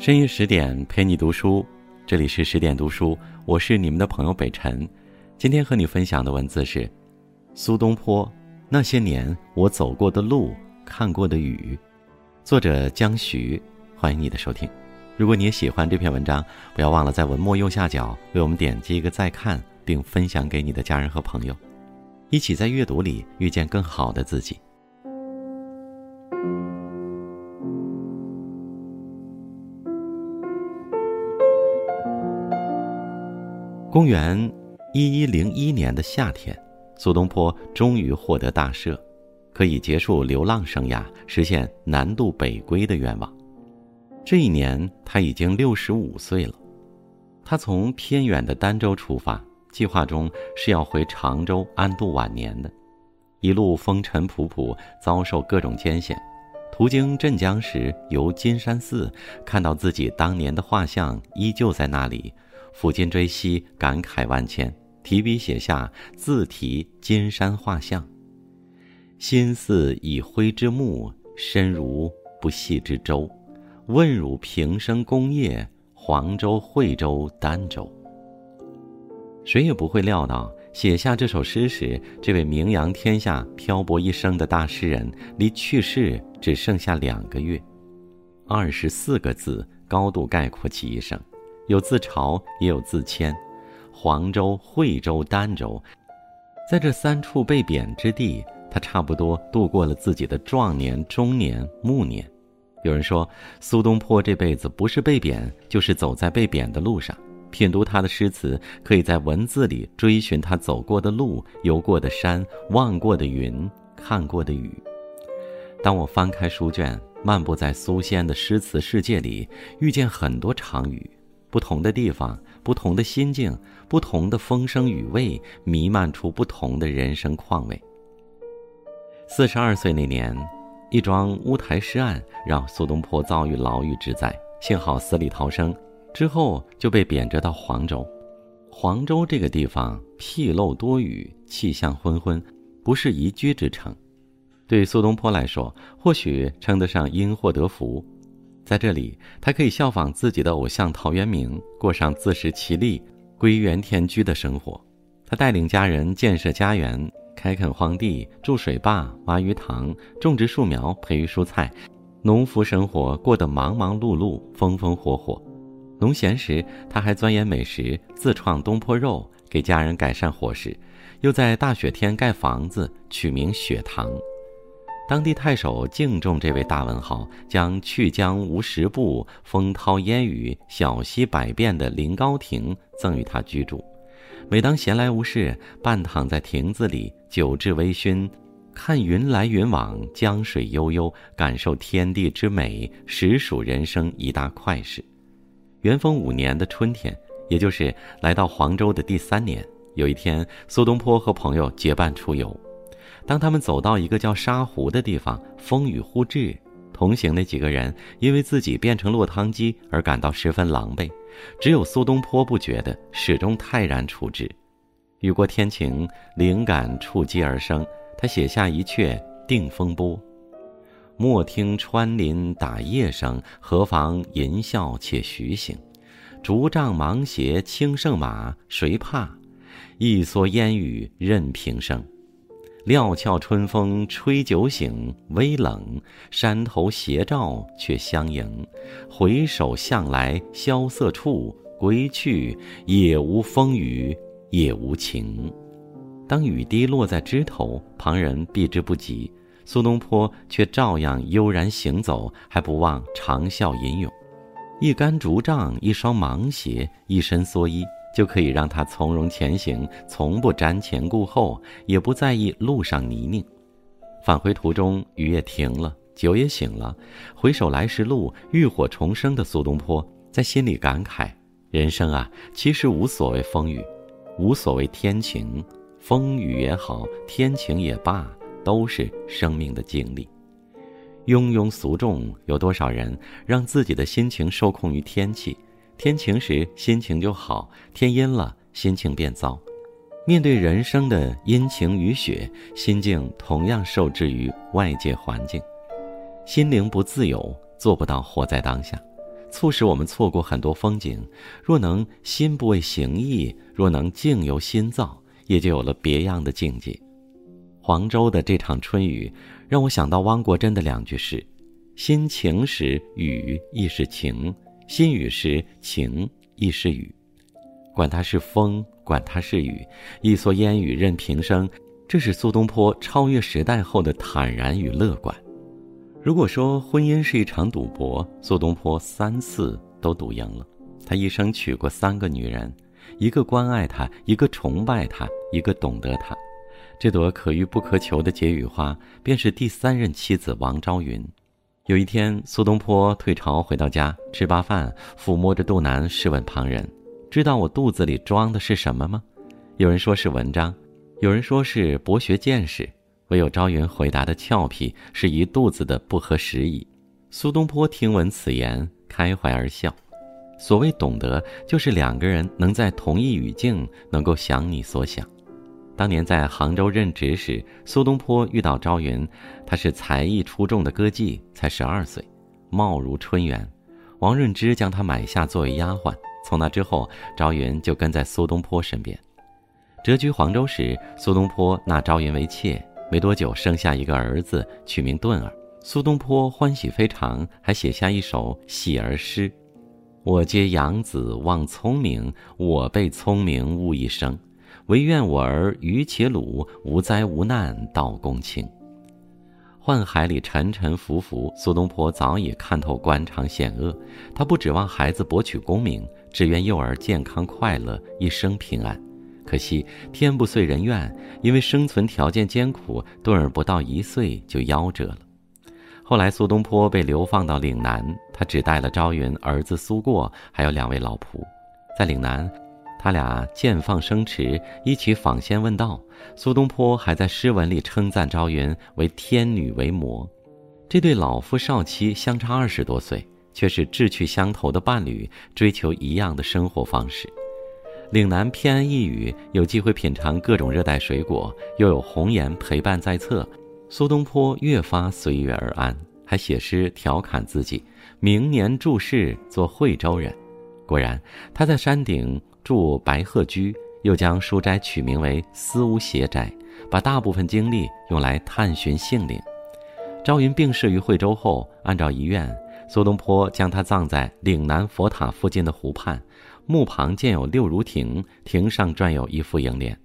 深夜十点陪你读书，这里是十点读书，我是你们的朋友北辰。今天和你分享的文字是苏东坡那些年我走过的路，看过的雨，作者江徐。欢迎你的收听。如果你也喜欢这篇文章，不要忘了在文末右下角为我们点击一个再看，并分享给你的家人和朋友，一起在阅读里遇见更好的自己。公元一一零一年的夏天，苏东坡终于获得大赦，可以结束流浪生涯，实现南渡北归的愿望。这一年，他已经六十五岁了。他从偏远的儋州出发，计划中是要回常州安度晚年的。一路风尘仆仆，遭受各种艰险。途经镇江时，游金山寺，看到自己当年的画像依旧在那里。抚今追昔，感慨万千，提笔写下自题金山画像。心似已灰之木，身如不系之舟。问汝平生功业，黄州、惠州、儋州。谁也不会料到，写下这首诗时，这位名扬天下、漂泊一生的大诗人，离去世只剩下两个月。二十四个字，高度概括其一生。有自嘲，也有自谦。黄州、惠州、儋州，在这三处被贬之地，他差不多度过了自己的壮年、中年、暮年。有人说，苏东坡这辈子不是被贬，就是走在被贬的路上。品读他的诗词，可以在文字里追寻他走过的路、游过的山、望过的云、看过的雨。当我翻开书卷，漫步在苏仙的诗词世界里，遇见很多场雨。不同的地方，不同的心境，不同的风声雨味，弥漫出不同的人生况味。四十二岁那年，一桩乌台诗案让苏东坡遭遇牢狱之灾，幸好死里逃生，之后就被贬谪到黄州。黄州这个地方僻漏多雨，气象昏昏，不是宜居之城。对苏东坡来说，或许称得上因祸得福。在这里，他可以效仿自己的偶像陶渊明，过上自食其力、归园田居的生活。他带领家人建设家园，开垦荒地，筑水坝，挖鱼塘，种植树苗，培育蔬菜，农夫生活过得忙忙碌碌、风风火火。农闲时，他还钻研美食，自创东坡肉，给家人改善伙食，又在大雪天盖房子，取名雪堂。当地太守敬重这位大文豪，将去江无十步，风涛烟雨，小溪百变的临高亭赠予他居住。每当闲来无事，半躺在亭子里，酒至微醺，看云来云往，江水悠悠，感受天地之美，实属人生一大快事。元丰五年的春天，也就是来到黄州的第三年，有一天，苏东坡和朋友结伴出游。当他们走到一个叫沙湖的地方，风雨忽至，同行那几个人因为自己变成落汤鸡而感到十分狼狈，只有苏东坡不觉得，始终泰然处之。雨过天晴，灵感触机而生，他写下一阙《定风波》：莫听穿林打叶声，何妨吟啸且徐行。竹杖芒鞋轻胜马，谁怕？一蓑烟雨任平生。料峭春风吹酒醒，微冷，山头斜照却相迎。回首向来萧瑟处，归去，也无风雨也无晴。当雨滴落在枝头，旁人避之不及，苏东坡却照样悠然行走，还不忘长啸吟咏。一杆竹杖，一双芒鞋，一身蓑衣。就可以让他从容前行，从不瞻前顾后，也不在意路上泥泞。返回途中，雨也停了，酒也醒了。回首来时路，浴火重生的苏东坡在心里感慨：人生啊，其实无所谓风雨，无所谓天晴，风雨也好，天晴也罢，都是生命的经历。庸庸俗众，有多少人让自己的心情受控于天气？天晴时心情就好，天阴了心情变糟。面对人生的阴晴雨雪，心境同样受制于外界环境，心灵不自由，做不到活在当下。促使我们错过很多风景。若能心不为形役，若能境由心造，也就有了别样的境界。黄州的这场春雨，让我想到汪国真的两句诗：“心晴时雨亦是晴，心雨时晴亦是雨。”管它是风，管它是雨，一蓑烟雨任平生。这是苏东坡超越时代后的坦然与乐观。如果说婚姻是一场赌博，苏东坡三次都赌赢了。他一生娶过三个女人，一个关爱他，一个崇拜他，一个懂得他。这朵可遇不可求的解语花，便是第三任妻子王昭云。有一天，苏东坡退朝回到家，吃罢饭，抚摸着肚腩，试问旁人：“知道我肚子里装的是什么吗？”有人说是文章。有人说是博学见识，唯有朝云回答的俏皮，是一肚子的不合时宜。苏东坡听闻此言，开怀而笑。所谓懂得，就是两个人能在同一语境，能够想你所想。当年在杭州任职时，苏东坡遇到朝云，他是才艺出众的歌妓，才十二岁，貌如春园。王润之将她买下作为丫鬟，从那之后，朝云就跟在苏东坡身边。谪居黄州时，苏东坡纳朝云为妾，没多久生下一个儿子，取名顿儿。苏东坡欢喜非常，还写下一首喜儿诗：“我皆养子望聪明，我辈聪明误一生。唯愿我儿愚且鲁，无灾无难到公卿。”宦海里沉沉浮浮，苏东坡早已看透官场险恶。他不指望孩子博取功名，只愿幼儿健康快乐，一生平安。可惜天不遂人愿，因为生存条件艰苦，顿儿不到一岁就夭折了。后来苏东坡被流放到岭南，他只带了朝云、儿子苏过，还有两位老仆。在岭南，他俩见放生池，一起访仙问道。苏东坡还在诗文里称赞朝云为天女为魔。这对老夫少妻相差二十多岁，却是志趣相投的伴侣，追求一样的生活方式。岭南偏安一隅，有机会品尝各种热带水果，又有红颜陪伴在侧，苏东坡越发随遇而安，还写诗调侃自己：明年注释做惠州人。果然，他在山顶住白鹤居，又将书斋取名为思无邪斋，把大部分精力用来探寻性灵。朝云病逝于惠州后，按照遗愿，苏东坡将他葬在岭南佛塔附近的湖畔。墓旁建有六如亭，亭上撰有一副楹联：“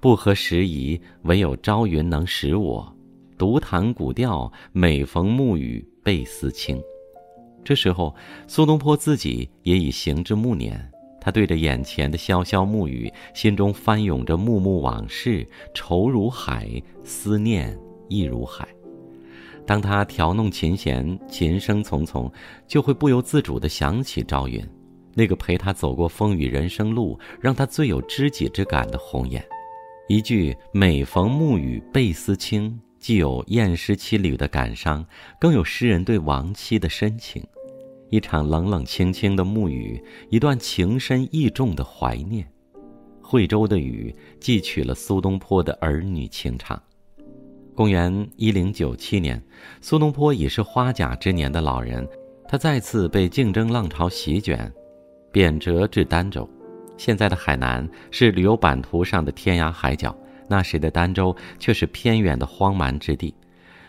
不合时宜，唯有朝云能使我独弹古调，每逢暮雨倍思亲。”这时候，苏东坡自己也已行至暮年，他对着眼前的潇潇暮雨，心中翻涌着幕幕往事，愁如海，思念亦如海。当他调弄琴弦，琴声匆匆，就会不由自主地想起赵云。那个陪他走过风雨人生路，让他最有知己之感的红颜，一句“每逢暮雨倍思亲”，既有燕诗凄旅的感伤，更有诗人对亡妻的深情。一场冷冷清清的暮雨，一段情深意重的怀念。惠州的雨，寄取了苏东坡的儿女情长。公元一零九七年，苏东坡已是花甲之年的老人，他再次被竞争浪潮席卷。贬谪至儋州，现在的海南是旅游版图上的天涯海角，那时的儋州却是偏远的荒蛮之地。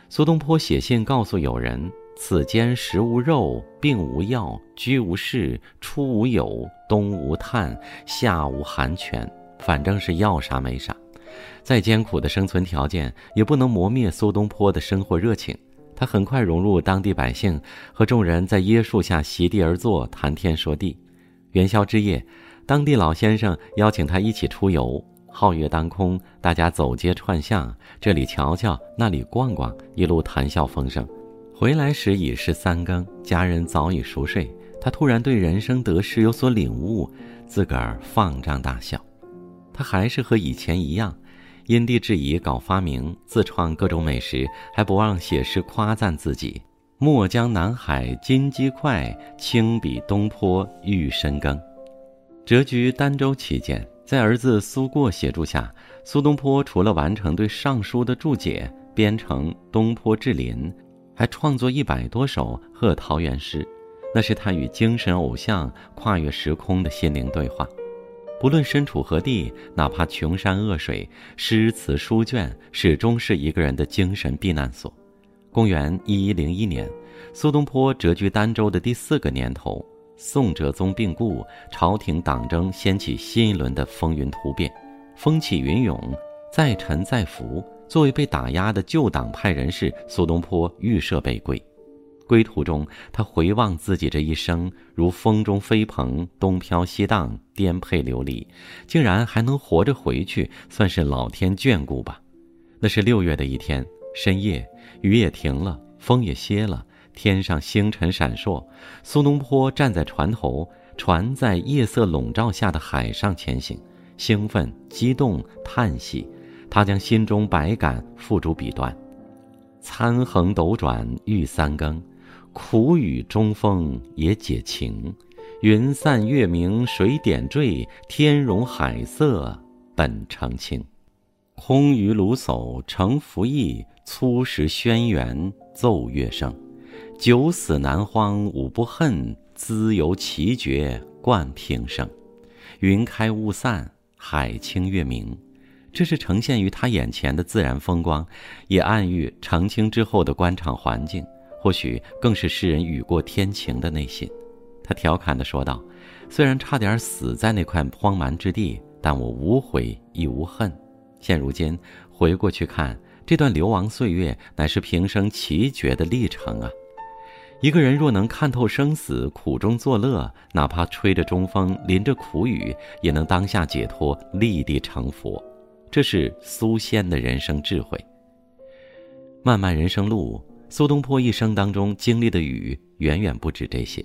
苏东坡写信告诉友人：“此间食无肉，病无药，居无室，出无友，冬无炭，夏无寒泉，反正是要啥没啥。”再艰苦的生存条件也不能磨灭苏东坡的生活热情。他很快融入当地百姓，和众人在椰树下席地而坐，谈天说地。元宵之夜，当地老先生邀请他一起出游。皓月当空，大家走街串巷，这里瞧瞧，那里逛逛，一路谈笑风生。回来时已是三更，家人早已熟睡。他突然对人生得失有所领悟，自个儿放张大笑。他还是和以前一样，因地制宜搞发明，自创各种美食，还不忘写诗夸赞自己。墨江南海金鸡快，轻笔东坡玉深耕。谪居儋州期间，在儿子苏过协助下，苏东坡除了完成对《尚书》的注解，编成《东坡志林》，还创作一百多首贺桃源诗。那是他与精神偶像跨越时空的心灵对话。不论身处何地，哪怕穷山恶水，诗词书卷始终是一个人的精神避难所。公元一一零一年，苏东坡谪居儋州的第四个年头，宋哲宗病故，朝廷党争掀起新一轮的风云突变，风起云涌，再沉再浮。作为被打压的旧党派人士，苏东坡预设北归。归途中，他回望自己这一生，如风中飞蓬，东飘西荡，颠沛流离，竟然还能活着回去，算是老天眷顾吧。那是六月的一天，深夜，雨也停了，风也歇了，天上星辰闪烁。苏东坡站在船头，船在夜色笼罩下的海上前行，兴奋、激动、叹息，他将心中百感付诸笔端。参横斗转欲三更。苦雨中风也解情，云散月明谁点缀，天容海色本澄清。空余卢叟乘浮意，粗石轩辕奏乐声。九死南荒五不恨，兹由奇绝冠平生。云开雾散，海清月明，这是呈现于他眼前的自然风光，也暗喻澄清之后的官场环境。或许更是诗人雨过天晴的内心，他调侃地说道：“虽然差点死在那块荒蛮之地，但我无悔亦无恨。现如今回过去看，这段流亡岁月乃是平生奇绝的历程啊！一个人若能看透生死，苦中作乐，哪怕吹着中风，淋着苦雨，也能当下解脱，立地成佛。这是苏仙的人生智慧。漫漫人生路。”苏东坡一生当中经历的雨远远不止这些，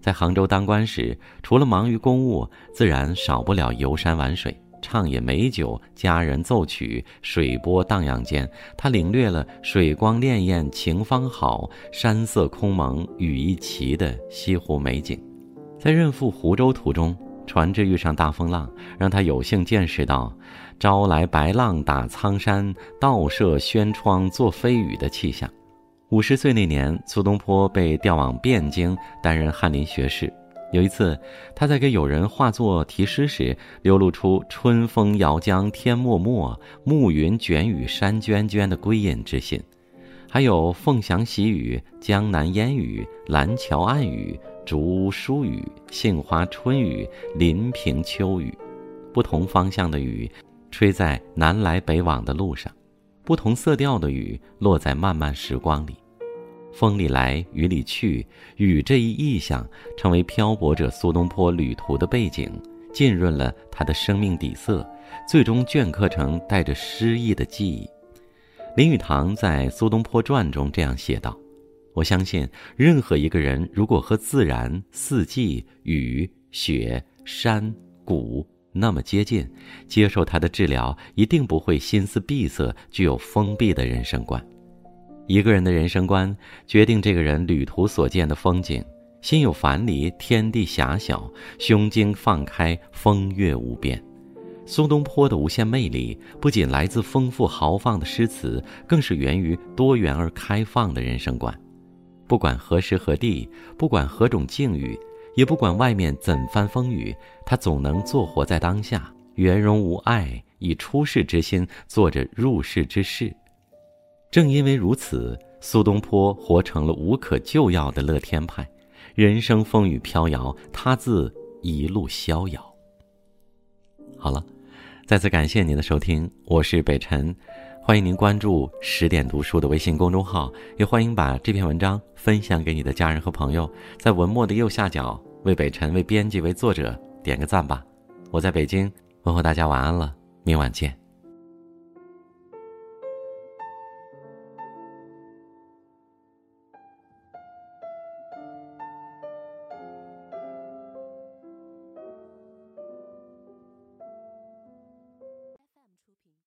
在杭州当官时，除了忙于公务，自然少不了游山玩水、畅饮美酒、佳人奏曲、水波荡漾间，他领略了水光潋滟晴方好，山色空蒙雨亦奇的西湖美景。在任赴湖州途中，船只遇上大风浪，让他有幸见识到“朝来白浪打苍山，倒射轩窗作飞雨”的气象。五十岁那年，苏东坡被调往汴京担任翰林学士。有一次，他在给友人画作题诗时，流露出“春风摇江天漠漠，暮云卷雨山娟娟”的归隐之心。还有“凤翔喜雨，江南烟雨，蓝桥暗雨，竹屋疏雨，杏花春雨，临平秋雨”，不同方向的雨，吹在南来北往的路上。不同色调的雨落在漫漫时光里，风里来雨里去，雨这一意象成为漂泊者苏东坡旅途的背景，浸润了他的生命底色，最终镌刻成带着诗意的记忆。林语堂在《苏东坡传》中这样写道：“我相信，任何一个人如果和自然、四季、雨、雪、山、谷。”那么接近，接受他的治疗，一定不会心思闭塞，具有封闭的人生观。一个人的人生观，决定这个人旅途所见的风景。心有樊篱，天地狭小；胸襟放开，风月无边。苏东坡的无限魅力，不仅来自丰富豪放的诗词，更是源于多元而开放的人生观。不管何时何地，不管何种境遇。也不管外面怎番风雨，他总能做活在当下，圆融无碍，以出世之心做着入世之事。正因为如此，苏东坡活成了无可救药的乐天派。人生风雨飘摇，他自一路逍遥。好了，再次感谢您的收听，我是北辰，欢迎您关注十点读书的微信公众号，也欢迎把这篇文章分享给你的家人和朋友，在文末的右下角。为北辰、为编辑、为作者点个赞吧！我在北京，问候大家晚安了，明晚见。